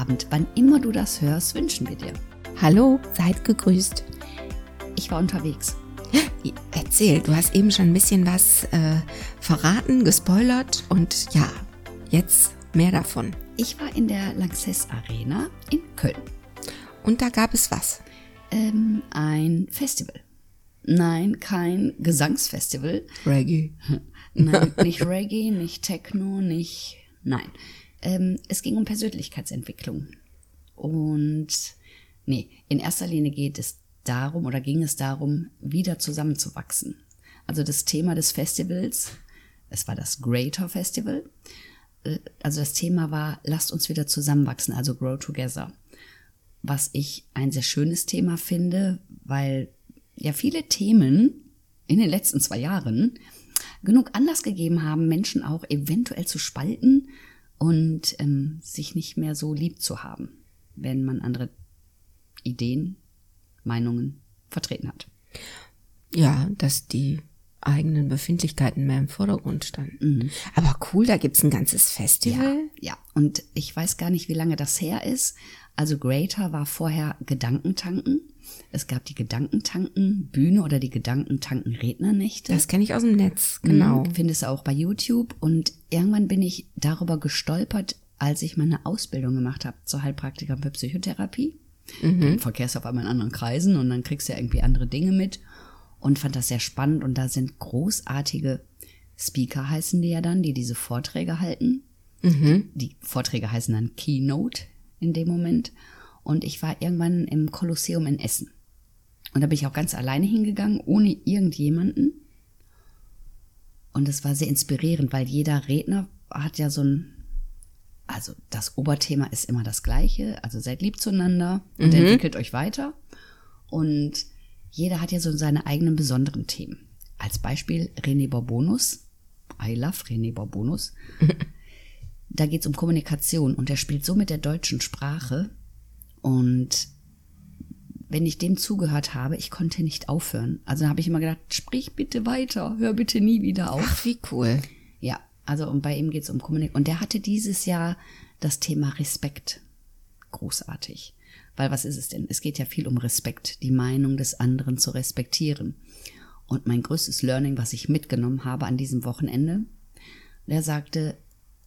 Abend, wann immer du das hörst, wünschen wir dir. Hallo, seid gegrüßt. Ich war unterwegs. Erzähl, du hast eben schon ein bisschen was äh, verraten, gespoilert und ja, jetzt mehr davon. Ich war in der Lanxess Arena in Köln. Und da gab es was? Ähm, ein Festival. Nein, kein Gesangsfestival. Reggae. Nein, nicht Reggae, nicht Techno, nicht. Nein. Ähm, es ging um Persönlichkeitsentwicklung. Und nee, in erster Linie geht es darum oder ging es darum, wieder zusammenzuwachsen. Also das Thema des Festivals, es war das Greater Festival, äh, also das Thema war, lasst uns wieder zusammenwachsen, also Grow Together. Was ich ein sehr schönes Thema finde, weil ja viele Themen in den letzten zwei Jahren genug Anlass gegeben haben, Menschen auch eventuell zu spalten und ähm, sich nicht mehr so lieb zu haben, wenn man andere Ideen, Meinungen vertreten hat. Ja, dass die eigenen Befindlichkeiten mehr im Vordergrund standen. Mhm. Aber cool, da gibt's ein ganzes Festival. Ja, ja, und ich weiß gar nicht, wie lange das her ist. Also Greater war vorher Gedankentanken. Es gab die Gedankentanken-Bühne oder die Gedankentanken-Rednernächte. Das kenne ich aus dem Netz, genau. Mhm, findest du auch bei YouTube. Und irgendwann bin ich darüber gestolpert, als ich meine Ausbildung gemacht habe zur Heilpraktikerin für Psychotherapie. Mhm. Du verkehrst auf einmal in anderen Kreisen und dann kriegst du ja irgendwie andere Dinge mit und fand das sehr spannend und da sind großartige Speaker heißen die ja dann, die diese Vorträge halten. Mhm. Die Vorträge heißen dann Keynote in dem Moment. Und ich war irgendwann im Kolosseum in Essen. Und da bin ich auch ganz alleine hingegangen, ohne irgendjemanden. Und es war sehr inspirierend, weil jeder Redner hat ja so ein, also das Oberthema ist immer das gleiche, also seid lieb zueinander und mhm. entwickelt euch weiter. Und jeder hat ja so seine eigenen besonderen Themen. Als Beispiel René Borbonus. I love René Borbonus. da geht es um Kommunikation und er spielt so mit der deutschen Sprache. Und wenn ich dem zugehört habe, ich konnte nicht aufhören. Also habe ich immer gedacht, sprich bitte weiter, hör bitte nie wieder auf. Ach, wie cool. Ja, also und bei ihm geht es um Kommunikation. Und der hatte dieses Jahr das Thema Respekt. Großartig. Weil was ist es denn? Es geht ja viel um Respekt, die Meinung des anderen zu respektieren. Und mein größtes Learning, was ich mitgenommen habe an diesem Wochenende, der sagte,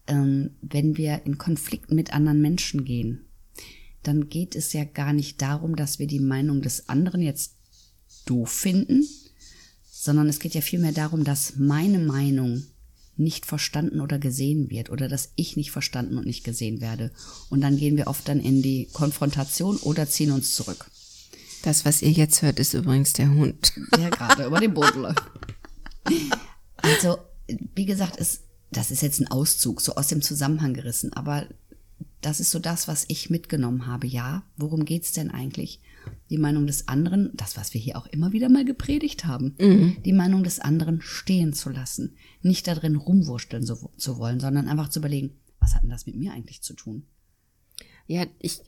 ähm, wenn wir in Konflikt mit anderen Menschen gehen, dann geht es ja gar nicht darum, dass wir die Meinung des anderen jetzt doof finden, sondern es geht ja vielmehr darum, dass meine Meinung nicht verstanden oder gesehen wird oder dass ich nicht verstanden und nicht gesehen werde. Und dann gehen wir oft dann in die Konfrontation oder ziehen uns zurück. Das, was ihr jetzt hört, ist übrigens der Hund. Der gerade über den Boden läuft. Also, wie gesagt, es, das ist jetzt ein Auszug, so aus dem Zusammenhang gerissen, aber das ist so das, was ich mitgenommen habe. Ja, worum geht's denn eigentlich? Die Meinung des anderen, das, was wir hier auch immer wieder mal gepredigt haben, mhm. die Meinung des anderen stehen zu lassen. Nicht darin rumwursteln so, zu wollen, sondern einfach zu überlegen, was hat denn das mit mir eigentlich zu tun? Ja, ich,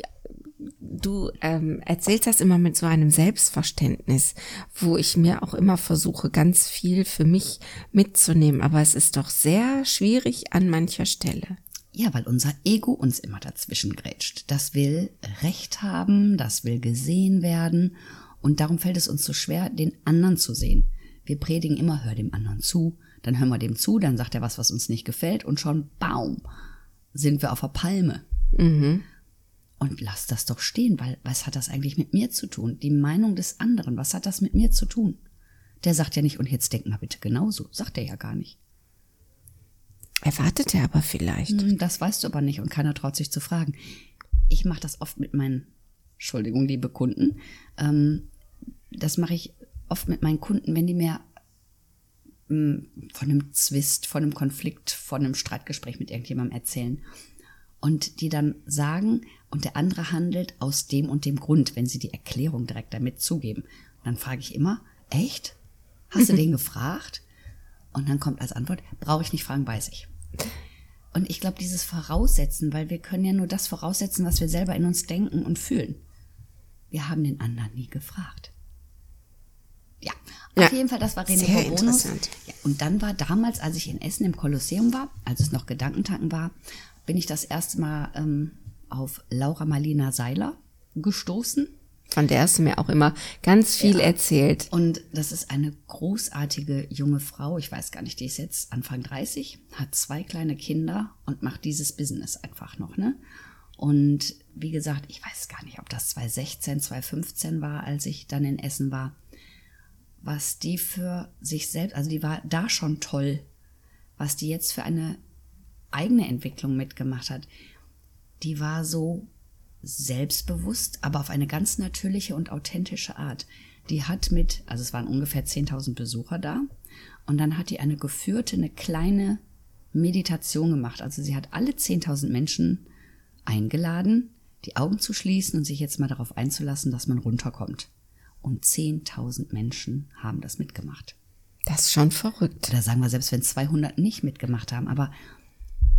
du ähm, erzählst das immer mit so einem Selbstverständnis, wo ich mir auch immer versuche, ganz viel für mich mitzunehmen. Aber es ist doch sehr schwierig an mancher Stelle. Ja, weil unser Ego uns immer dazwischen grätscht. Das will Recht haben, das will gesehen werden und darum fällt es uns so schwer, den anderen zu sehen. Wir predigen immer, hör dem anderen zu, dann hören wir dem zu, dann sagt er was, was uns nicht gefällt und schon, baum, sind wir auf der Palme. Mhm. Und lass das doch stehen, weil was hat das eigentlich mit mir zu tun? Die Meinung des anderen, was hat das mit mir zu tun? Der sagt ja nicht, und jetzt denk mal bitte genauso, sagt er ja gar nicht. Erwartet er aber vielleicht. Hm, das weißt du aber nicht und keiner traut sich zu fragen. Ich mache das oft mit meinen, Entschuldigung, liebe Kunden, ähm, das mache ich oft mit meinen Kunden, wenn die mir ähm, von einem Zwist, von einem Konflikt, von einem Streitgespräch mit irgendjemandem erzählen. und die dann sagen, und der andere handelt aus dem und dem Grund, wenn sie die Erklärung direkt damit zugeben. Und dann frage ich immer, echt? Hast du den gefragt? Und dann kommt als Antwort, brauche ich nicht fragen, weiß ich. Und ich glaube, dieses Voraussetzen, weil wir können ja nur das voraussetzen, was wir selber in uns denken und fühlen. Wir haben den anderen nie gefragt. Ja, auf Ja, jeden Fall, das war René sehr Bonus. interessant. Ja, und dann war damals, als ich in Essen im Kolosseum war, als es noch Gedankentanken war, bin ich das erste Mal ähm, auf Laura Marlina Seiler gestoßen. Von der hast du mir auch immer ganz viel erzählt. Und das ist eine großartige junge Frau. Ich weiß gar nicht, die ist jetzt Anfang 30, hat zwei kleine Kinder und macht dieses Business einfach noch, ne? Und wie gesagt, ich weiß gar nicht, ob das 2016, 2015 war, als ich dann in Essen war. Was die für sich selbst, also die war da schon toll, was die jetzt für eine eigene Entwicklung mitgemacht hat. Die war so selbstbewusst, aber auf eine ganz natürliche und authentische Art. Die hat mit, also es waren ungefähr 10.000 Besucher da, und dann hat die eine geführte, eine kleine Meditation gemacht. Also sie hat alle 10.000 Menschen eingeladen, die Augen zu schließen und sich jetzt mal darauf einzulassen, dass man runterkommt. Und 10.000 Menschen haben das mitgemacht. Das ist schon verrückt. Oder sagen wir, selbst wenn 200 nicht mitgemacht haben, aber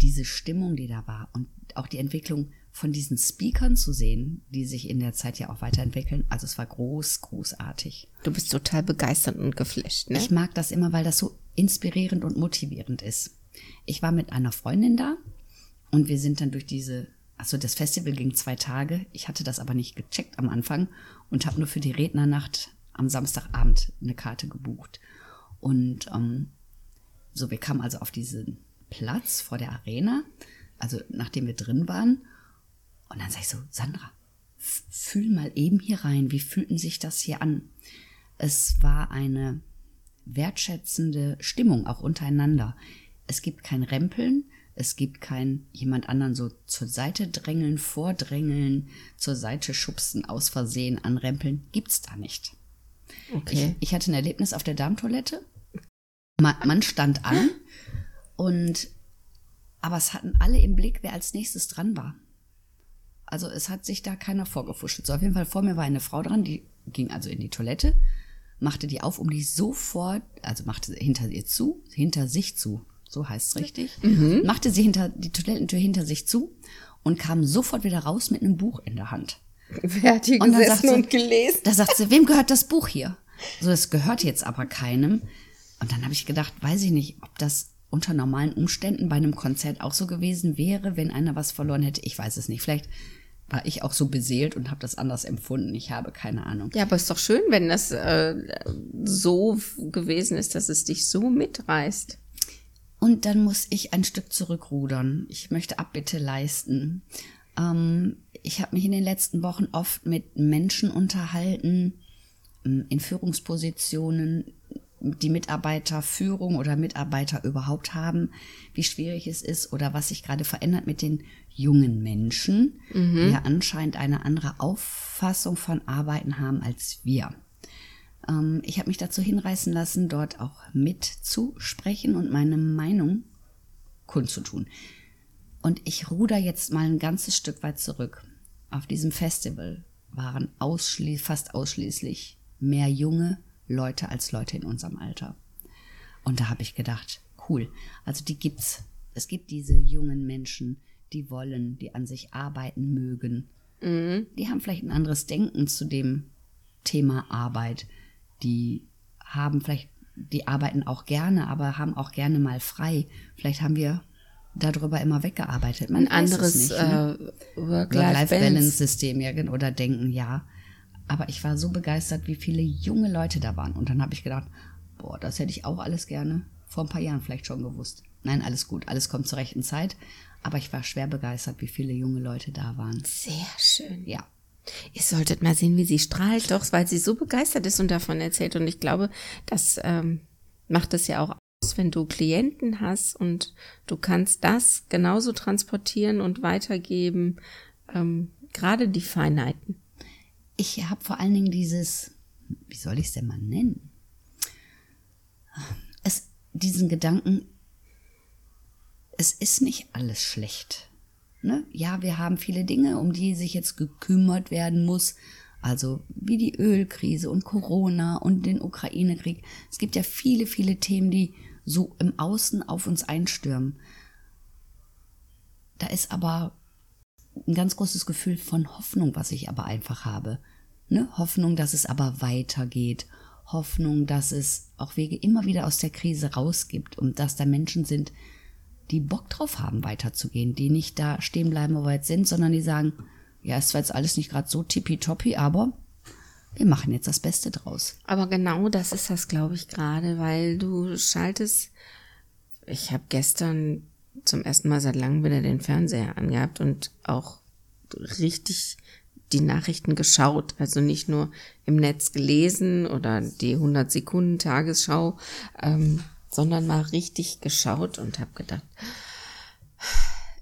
diese Stimmung, die da war und auch die Entwicklung von diesen Speakern zu sehen, die sich in der Zeit ja auch weiterentwickeln, also es war groß, großartig. Du bist total begeistert und geflasht, ne? Ich mag das immer, weil das so inspirierend und motivierend ist. Ich war mit einer Freundin da und wir sind dann durch diese, also das Festival ging zwei Tage. Ich hatte das aber nicht gecheckt am Anfang und habe nur für die Rednernacht am Samstagabend eine Karte gebucht. Und ähm, so, wir kamen also auf diesen Platz vor der Arena, also nachdem wir drin waren. Und dann sag ich so, Sandra, fühl mal eben hier rein, wie fühlten sich das hier an? Es war eine wertschätzende Stimmung auch untereinander. Es gibt kein Rempeln, es gibt kein jemand anderen so zur Seite drängeln, vordrängeln, zur Seite schubsen, aus Versehen anrempeln, gibt's da nicht. Okay. Ich, ich hatte ein Erlebnis auf der Darmtoilette. Man, man stand an und aber es hatten alle im Blick, wer als nächstes dran war. Also es hat sich da keiner vorgefuschelt. So auf jeden Fall vor mir war eine Frau dran, die ging also in die Toilette, machte die auf, um die sofort, also machte sie hinter ihr zu, hinter sich zu, so heißt es richtig, machte sie hinter die Toilettentür hinter sich zu und kam sofort wieder raus mit einem Buch in der Hand. Wer hat hier Und dann gesessen sie- und gelesen? Da sagt sie, wem gehört das Buch hier? So, das gehört jetzt aber keinem. Und dann habe ich gedacht, weiß ich nicht, ob das unter normalen Umständen bei einem Konzert auch so gewesen wäre, wenn einer was verloren hätte. Ich weiß es nicht. Vielleicht war ich auch so beseelt und habe das anders empfunden. Ich habe keine Ahnung. Ja, aber ist doch schön, wenn das äh, so gewesen ist, dass es dich so mitreißt. Und dann muss ich ein Stück zurückrudern. Ich möchte Abbitte leisten. Ähm, ich habe mich in den letzten Wochen oft mit Menschen unterhalten, ähm, in Führungspositionen, die Mitarbeiterführung oder Mitarbeiter überhaupt haben, wie schwierig es ist oder was sich gerade verändert mit den jungen Menschen, die ja anscheinend eine andere Auffassung von Arbeiten haben als wir. Ähm, ich habe mich dazu hinreißen lassen, dort auch mitzusprechen und meine Meinung kundzutun. Und ich ruder jetzt mal ein ganzes Stück weit zurück. Auf diesem Festival waren ausschli fast ausschließlich mehr junge Leute als Leute in unserem Alter. Und da habe ich gedacht, cool, also die gibt's. Es gibt diese jungen Menschen, die wollen, die an sich arbeiten mögen. Die haben vielleicht ein anderes Denken zu dem Thema Arbeit. Die haben vielleicht, die arbeiten auch gerne, aber haben auch gerne mal frei. Vielleicht haben wir darüber immer weggearbeitet. Man Ein anderes ne? äh, Work-Life-Balance. Work-Life-Balance-System ja, oder denken, ja. Aber ich war so begeistert, wie viele junge Leute da waren. Und dann habe ich gedacht, boah, das hätte ich auch alles gerne vor ein paar Jahren vielleicht schon gewusst. Nein, alles gut, alles kommt zur rechten Zeit. Aber ich war schwer begeistert, wie viele junge Leute da waren. Sehr schön. Ja. Ihr solltet mal sehen, wie sie strahlt, doch, weil sie so begeistert ist und davon erzählt. Und ich glaube, das ähm, macht es ja auch aus, wenn du Klienten hast und du kannst das genauso transportieren und weitergeben. Ähm, gerade die Feinheiten. Ich habe vor allen Dingen dieses, wie soll ich es denn mal nennen? Es, diesen Gedanken, es ist nicht alles schlecht. Ne? Ja, wir haben viele Dinge, um die sich jetzt gekümmert werden muss. Also wie die Ölkrise und Corona und den Ukraine-Krieg. Es gibt ja viele, viele Themen, die so im Außen auf uns einstürmen. Da ist aber ein ganz großes Gefühl von Hoffnung, was ich aber einfach habe. Ne? Hoffnung, dass es aber weitergeht. Hoffnung, dass es auch Wege immer wieder aus der Krise rausgibt und dass da Menschen sind, die Bock drauf haben, weiterzugehen, die nicht da stehen bleiben, wo wir jetzt sind, sondern die sagen, ja, ist zwar jetzt alles nicht gerade so tippitoppi, aber wir machen jetzt das Beste draus. Aber genau das ist das, glaube ich, gerade, weil du schaltest. Ich habe gestern zum ersten Mal seit langem wieder den Fernseher angehabt und auch richtig die Nachrichten geschaut, also nicht nur im Netz gelesen oder die 100 Sekunden Tagesschau, ähm, sondern mal richtig geschaut und habe gedacht,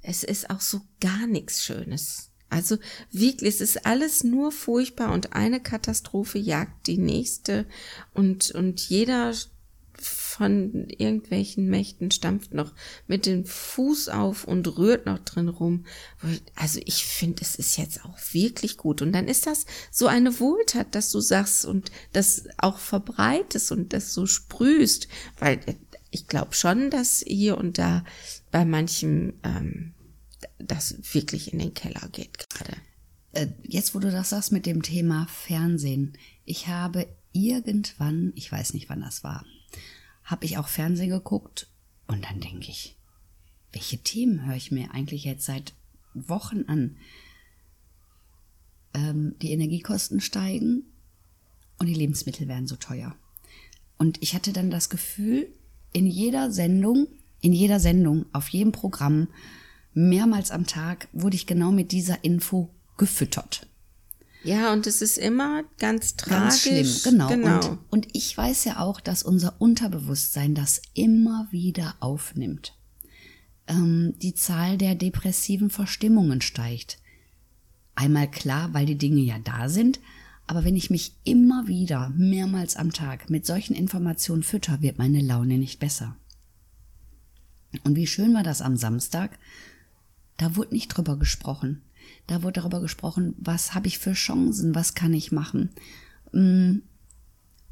es ist auch so gar nichts Schönes. Also wirklich, es ist alles nur furchtbar und eine Katastrophe jagt die nächste und, und jeder von irgendwelchen Mächten stampft noch mit dem Fuß auf und rührt noch drin rum. Also ich finde, es ist jetzt auch wirklich gut. Und dann ist das so eine Wohltat, dass du sagst und das auch verbreitest und das so sprühst, weil ich glaube schon, dass hier und da bei manchem ähm, das wirklich in den Keller geht gerade. Äh, jetzt, wo du das sagst mit dem Thema Fernsehen, ich habe irgendwann, ich weiß nicht, wann das war, habe ich auch Fernsehen geguckt und dann denke ich, welche Themen höre ich mir eigentlich jetzt seit Wochen an? Ähm, die Energiekosten steigen und die Lebensmittel werden so teuer. Und ich hatte dann das Gefühl, in jeder Sendung, in jeder Sendung, auf jedem Programm, mehrmals am Tag wurde ich genau mit dieser Info gefüttert. Ja, und es ist immer ganz tragisch. Ganz schlimm, genau. genau. Und, und ich weiß ja auch, dass unser Unterbewusstsein das immer wieder aufnimmt. Ähm, die Zahl der depressiven Verstimmungen steigt. Einmal klar, weil die Dinge ja da sind, aber wenn ich mich immer wieder, mehrmals am Tag mit solchen Informationen fütter, wird meine Laune nicht besser. Und wie schön war das am Samstag? Da wurde nicht drüber gesprochen. Da wurde darüber gesprochen, was habe ich für Chancen, was kann ich machen. Mm.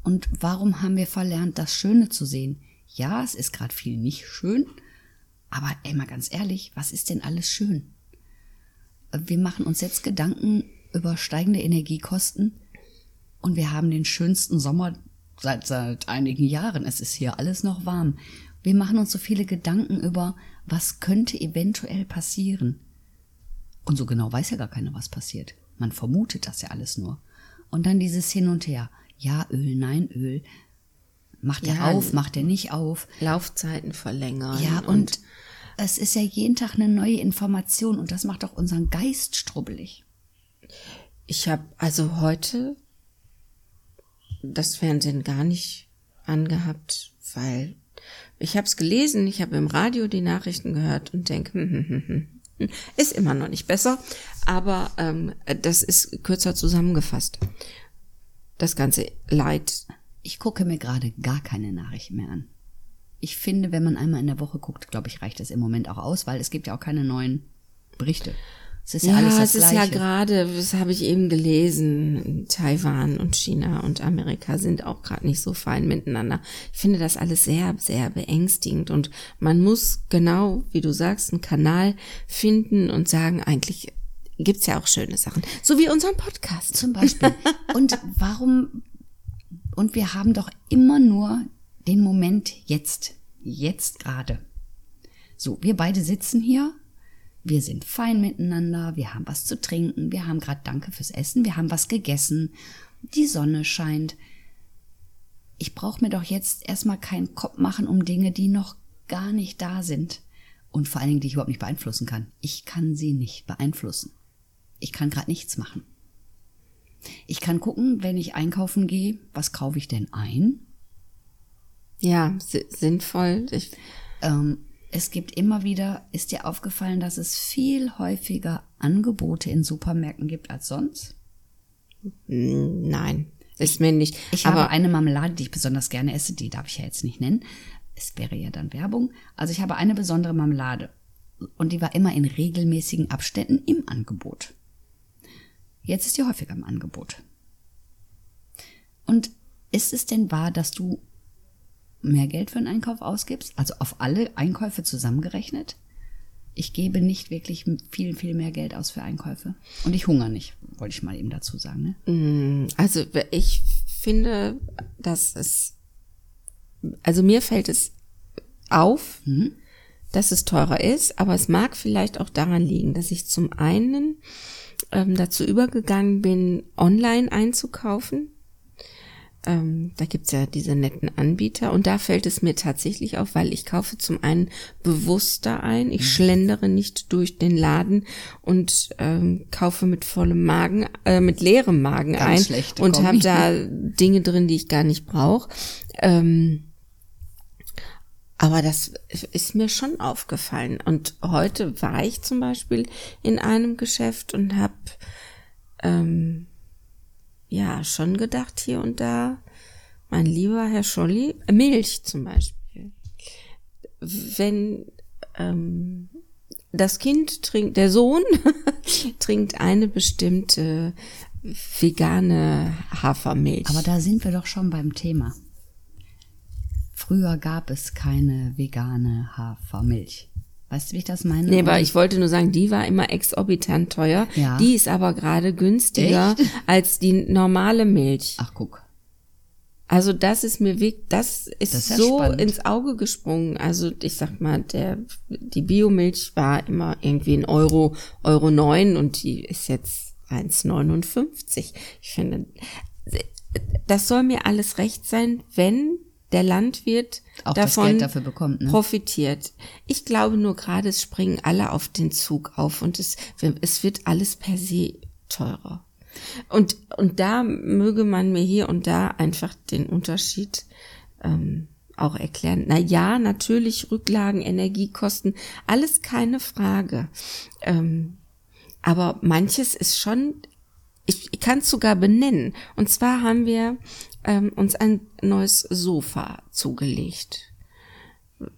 Und warum haben wir verlernt, das Schöne zu sehen? Ja, es ist gerade viel nicht schön, aber ey, mal ganz ehrlich, was ist denn alles schön? Wir machen uns jetzt Gedanken über steigende Energiekosten und wir haben den schönsten Sommer seit, seit einigen Jahren. Es ist hier alles noch warm. Wir machen uns so viele Gedanken über, was könnte eventuell passieren. Und so genau weiß ja gar keiner, was passiert. Man vermutet das ja alles nur. Und dann dieses Hin und Her. Ja, Öl, nein, Öl. Macht er ja, auf, macht er nicht auf. Laufzeiten verlängern. Ja, und, und es ist ja jeden Tag eine neue Information und das macht auch unseren Geist strubbelig. Ich habe also heute das Fernsehen gar nicht angehabt, weil ich habe es gelesen, ich habe im Radio die Nachrichten gehört und denke, hm, hm, hm, hm, ist immer noch nicht besser, aber ähm, das ist kürzer zusammengefasst. Das ganze Leid. Ich gucke mir gerade gar keine Nachrichten mehr an. Ich finde, wenn man einmal in der Woche guckt, glaube ich, reicht das im Moment auch aus, weil es gibt ja auch keine neuen Berichte. Es ist ja, ja alles das es ist ja gerade, das habe ich eben gelesen, Taiwan und China und Amerika sind auch gerade nicht so fein miteinander. Ich finde das alles sehr, sehr beängstigend und man muss genau, wie du sagst, einen Kanal finden und sagen, eigentlich gibt's ja auch schöne Sachen, so wie unseren Podcast zum Beispiel. und warum? Und wir haben doch immer nur den Moment jetzt, jetzt gerade. So, wir beide sitzen hier wir sind fein miteinander, wir haben was zu trinken, wir haben gerade Danke fürs Essen, wir haben was gegessen, die Sonne scheint. Ich brauche mir doch jetzt erstmal keinen Kopf machen um Dinge, die noch gar nicht da sind. Und vor allen Dingen, die ich überhaupt nicht beeinflussen kann. Ich kann sie nicht beeinflussen. Ich kann gerade nichts machen. Ich kann gucken, wenn ich einkaufen gehe, was kaufe ich denn ein? Ja, sinnvoll. Ich ähm, es gibt immer wieder, ist dir aufgefallen, dass es viel häufiger Angebote in Supermärkten gibt als sonst? Nein, ist mir nicht. Ich aber habe eine Marmelade, die ich besonders gerne esse, die darf ich ja jetzt nicht nennen. Es wäre ja dann Werbung. Also ich habe eine besondere Marmelade. und die war immer in regelmäßigen Abständen im Angebot. Jetzt ist die häufiger im Angebot. Und ist es denn wahr, dass du mehr Geld für einen Einkauf ausgibst? Also auf alle Einkäufe zusammengerechnet? Ich gebe nicht wirklich viel, viel mehr Geld aus für Einkäufe. Und ich hungere nicht, wollte ich mal eben dazu sagen. Ne? Mm, also ich finde, dass es, also mir fällt es auf, mhm. dass es teurer ist, aber es mag vielleicht auch daran liegen, dass ich zum einen ähm, dazu übergegangen bin, online einzukaufen ähm, da gibt's ja diese netten Anbieter und da fällt es mir tatsächlich auf, weil ich kaufe zum einen bewusster ein, ich mhm. schlendere nicht durch den Laden und ähm, kaufe mit vollem Magen, äh, mit leerem Magen Ganz ein und habe da Dinge drin, die ich gar nicht brauche. Ähm, aber das ist mir schon aufgefallen. Und heute war ich zum Beispiel in einem Geschäft und habe ähm, ja schon gedacht hier und da, mein lieber Herr Scholli, Milch zum Beispiel. Wenn ähm, das Kind trinkt, der Sohn trinkt eine bestimmte vegane Hafermilch. Aber da sind wir doch schon beim Thema. Früher gab es keine vegane Hafermilch. Weißt du, wie ich das meine? Nee, aber ich wollte nur sagen, die war immer exorbitant teuer. Ja. Die ist aber gerade günstiger Echt? als die normale Milch. Ach, guck. Also das ist mir weg, das ist, das ist so spannend. ins Auge gesprungen. Also ich sag mal, der die Biomilch war immer irgendwie ein Euro, Euro neun und die ist jetzt 1,59. Ich finde, das soll mir alles recht sein, wenn der Landwirt auch davon bekommt, ne? profitiert. Ich glaube nur gerade, es springen alle auf den Zug auf und es, es wird alles per se teurer. Und, und da möge man mir hier und da einfach den Unterschied ähm, auch erklären. Na ja, natürlich Rücklagen, Energiekosten, alles keine Frage. Ähm, aber manches ist schon, ich, ich kann es sogar benennen. Und zwar haben wir ähm, uns ein neues Sofa zugelegt.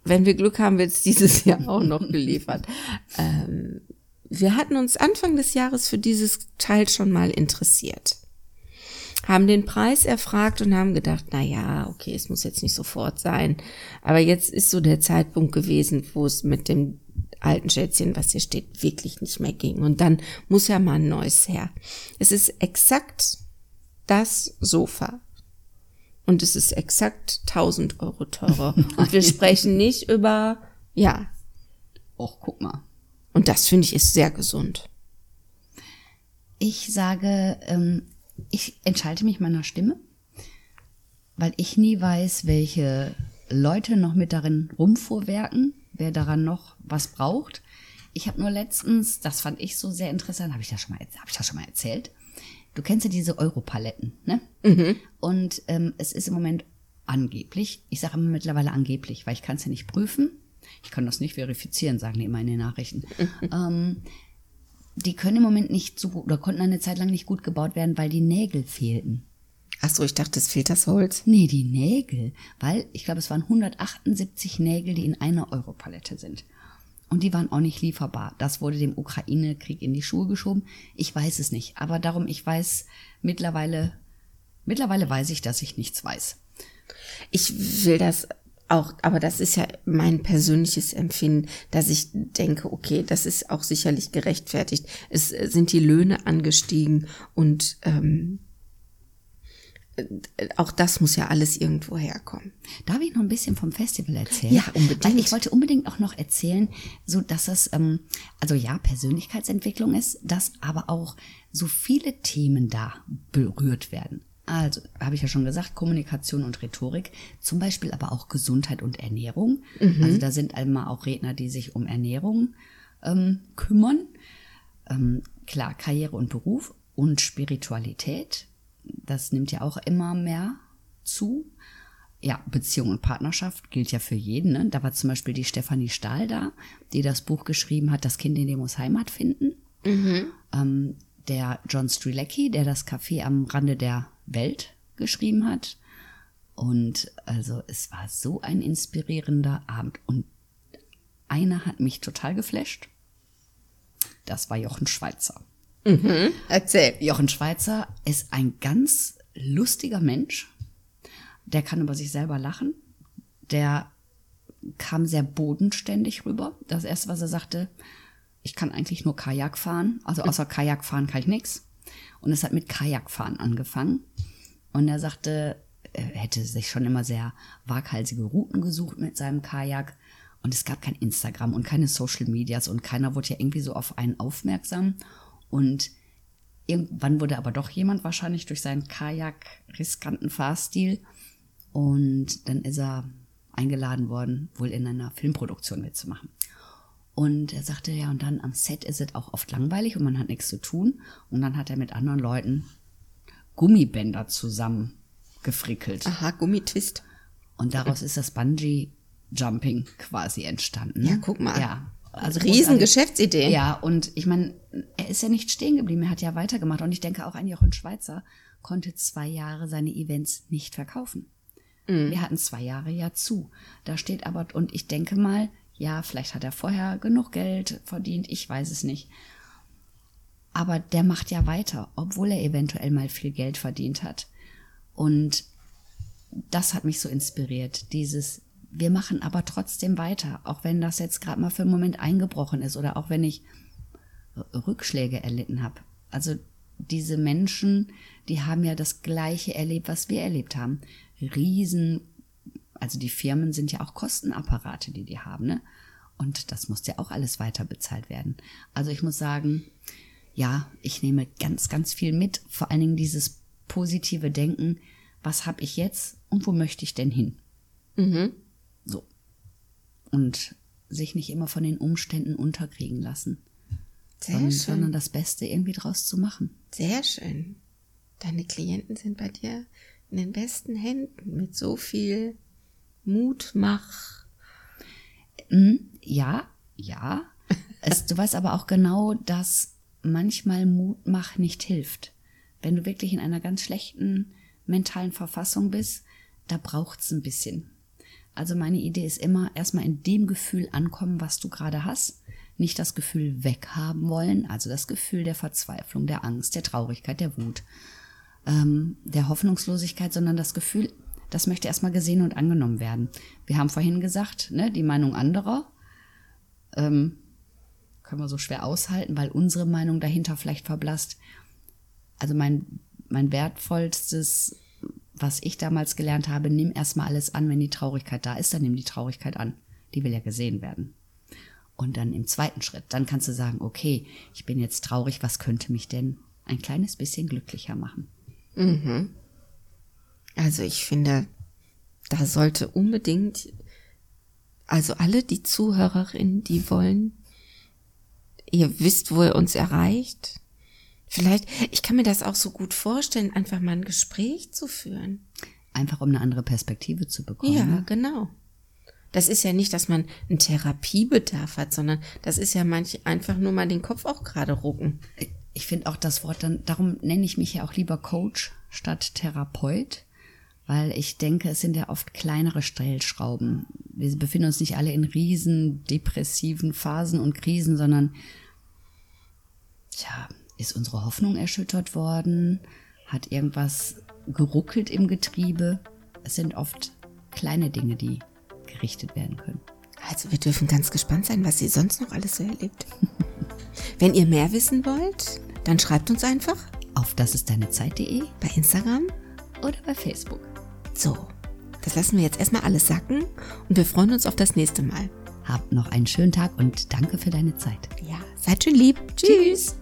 Wenn wir Glück haben, wird es dieses Jahr auch noch geliefert. Ähm, wir hatten uns Anfang des Jahres für dieses Teil schon mal interessiert. Haben den Preis erfragt und haben gedacht, na ja, okay, es muss jetzt nicht sofort sein. Aber jetzt ist so der Zeitpunkt gewesen, wo es mit dem alten Schätzchen, was hier steht, wirklich nicht mehr ging. Und dann muss ja mal ein neues her. Es ist exakt das Sofa und es ist exakt 1000 Euro teurer. und wir sprechen nicht über, ja. Och, guck mal. Und das finde ich ist sehr gesund. Ich sage, ähm, ich entschalte mich meiner Stimme, weil ich nie weiß, welche Leute noch mit darin rumfuhrwerken, wer daran noch was braucht. Ich habe nur letztens, das fand ich so sehr interessant, habe ich das schon mal, habe ich das schon mal erzählt? Du kennst ja diese Europaletten, ne? Mhm. Und ähm, es ist im Moment angeblich, ich sage immer mittlerweile angeblich, weil ich kann es ja nicht prüfen. Ich kann das nicht verifizieren, sagen die immer in den Nachrichten. Mhm. Ähm, die können im Moment nicht so oder konnten eine Zeit lang nicht gut gebaut werden, weil die Nägel fehlten. Ach so, ich dachte, es fehlt das Holz. Nee, die Nägel, weil ich glaube, es waren 178 Nägel, die in einer Europalette sind. Und die waren auch nicht lieferbar. Das wurde dem Ukraine-Krieg in die Schuhe geschoben. Ich weiß es nicht. Aber darum, ich weiß mittlerweile, mittlerweile weiß ich, dass ich nichts weiß. Ich will das auch, aber das ist ja mein persönliches Empfinden, dass ich denke, okay, das ist auch sicherlich gerechtfertigt. Es sind die Löhne angestiegen und ähm, auch das muss ja alles irgendwo herkommen. Darf ich noch ein bisschen vom Festival erzählen? Ja, unbedingt. Weil ich wollte unbedingt auch noch erzählen, so dass es, ähm, also ja, Persönlichkeitsentwicklung ist, dass aber auch so viele Themen da berührt werden. Also, habe ich ja schon gesagt, Kommunikation und Rhetorik, zum Beispiel aber auch Gesundheit und Ernährung. Mhm. Also da sind einmal auch Redner, die sich um Ernährung ähm, kümmern. Ähm, klar, Karriere und Beruf und Spiritualität das nimmt ja auch immer mehr zu. Ja, Beziehung und Partnerschaft gilt ja für jeden. Ne? Da war zum Beispiel die Stefanie Stahl da, die das Buch geschrieben hat, Das Kind in dem muss Heimat finden. Mhm. Ähm, der John Strilecki, der das Café am Rande der Welt geschrieben hat. Und also es war so ein inspirierender Abend. Und einer hat mich total geflasht. Das war Jochen Schweizer. Mhm. Erzähl. Jochen Schweizer ist ein ganz lustiger Mensch. Der kann über sich selber lachen. Der kam sehr bodenständig rüber. Das erste, was er sagte, ich kann eigentlich nur Kajak fahren. Also außer Kajak fahren kann ich nichts. Und es hat mit Kajakfahren angefangen. Und er sagte, er hätte sich schon immer sehr waghalsige Routen gesucht mit seinem Kajak. Und es gab kein Instagram und keine Social Medias und keiner wurde ja irgendwie so auf einen aufmerksam. Und irgendwann wurde aber doch jemand wahrscheinlich durch seinen Kajak-riskanten Fahrstil. Und dann ist er eingeladen worden, wohl in einer Filmproduktion mitzumachen. Und er sagte, ja, und dann am Set ist es auch oft langweilig und man hat nichts zu tun. Und dann hat er mit anderen Leuten Gummibänder zusammen gefrickelt. Aha, Gummitwist. Und daraus ist das Bungee Jumping quasi entstanden. Ja, guck mal. Ja. Also Riesen. Ja, und ich meine, er ist ja nicht stehen geblieben, er hat ja weitergemacht. Und ich denke auch ein Jochen Schweizer konnte zwei Jahre seine Events nicht verkaufen. Mhm. Wir hatten zwei Jahre ja zu. Da steht aber, und ich denke mal, ja, vielleicht hat er vorher genug Geld verdient, ich weiß es nicht. Aber der macht ja weiter, obwohl er eventuell mal viel Geld verdient hat. Und das hat mich so inspiriert, dieses, wir machen aber trotzdem weiter, auch wenn das jetzt gerade mal für einen Moment eingebrochen ist oder auch wenn ich Rückschläge erlitten habe. Also diese Menschen, die haben ja das gleiche erlebt, was wir erlebt haben. Riesen, also die Firmen sind ja auch Kostenapparate, die die haben, ne? Und das muss ja auch alles weiter bezahlt werden. Also ich muss sagen, ja, ich nehme ganz, ganz viel mit. Vor allen Dingen dieses positive Denken. Was habe ich jetzt und wo möchte ich denn hin? Mhm. So. Und sich nicht immer von den Umständen unterkriegen lassen. Sehr sondern, schön. sondern das Beste irgendwie draus zu machen. Sehr schön. Deine Klienten sind bei dir in den besten Händen mit so viel Mut, Mach. Hm, ja, ja. es, du weißt aber auch genau, dass manchmal Mutmach nicht hilft. Wenn du wirklich in einer ganz schlechten mentalen Verfassung bist, da braucht's ein bisschen. Also meine Idee ist immer erstmal in dem Gefühl ankommen, was du gerade hast. Nicht das Gefühl weghaben wollen, also das Gefühl der Verzweiflung, der Angst, der Traurigkeit, der Wut, ähm, der Hoffnungslosigkeit, sondern das Gefühl, das möchte erstmal gesehen und angenommen werden. Wir haben vorhin gesagt, ne, die Meinung anderer ähm, können wir so schwer aushalten, weil unsere Meinung dahinter vielleicht verblasst. Also mein, mein wertvollstes, was ich damals gelernt habe, nimm erstmal alles an, wenn die Traurigkeit da ist, dann nimm die Traurigkeit an. Die will ja gesehen werden. Und dann im zweiten Schritt, dann kannst du sagen, okay, ich bin jetzt traurig, was könnte mich denn ein kleines bisschen glücklicher machen? Mhm. Also ich finde, da sollte unbedingt, also alle die Zuhörerinnen, die wollen, ihr wisst, wo ihr uns erreicht. Vielleicht, ich kann mir das auch so gut vorstellen, einfach mal ein Gespräch zu führen. Einfach um eine andere Perspektive zu bekommen. Ja, ne? genau. Das ist ja nicht, dass man einen Therapiebedarf hat, sondern das ist ja manch einfach nur mal den Kopf auch gerade rucken. Ich finde auch das Wort dann, darum nenne ich mich ja auch lieber Coach statt Therapeut, weil ich denke, es sind ja oft kleinere Stellschrauben. Wir befinden uns nicht alle in riesen depressiven Phasen und Krisen, sondern tja, ist unsere Hoffnung erschüttert worden? Hat irgendwas geruckelt im Getriebe? Es sind oft kleine Dinge, die gerichtet werden können. Also wir dürfen ganz gespannt sein, was sie sonst noch alles so erlebt. Wenn ihr mehr wissen wollt, dann schreibt uns einfach auf das ist deine Zeit.de bei Instagram oder bei Facebook. So, das lassen wir jetzt erstmal alles sacken und wir freuen uns auf das nächste Mal. Habt noch einen schönen Tag und danke für deine Zeit. Ja, seid schön lieb. Tschüss. Tschüss.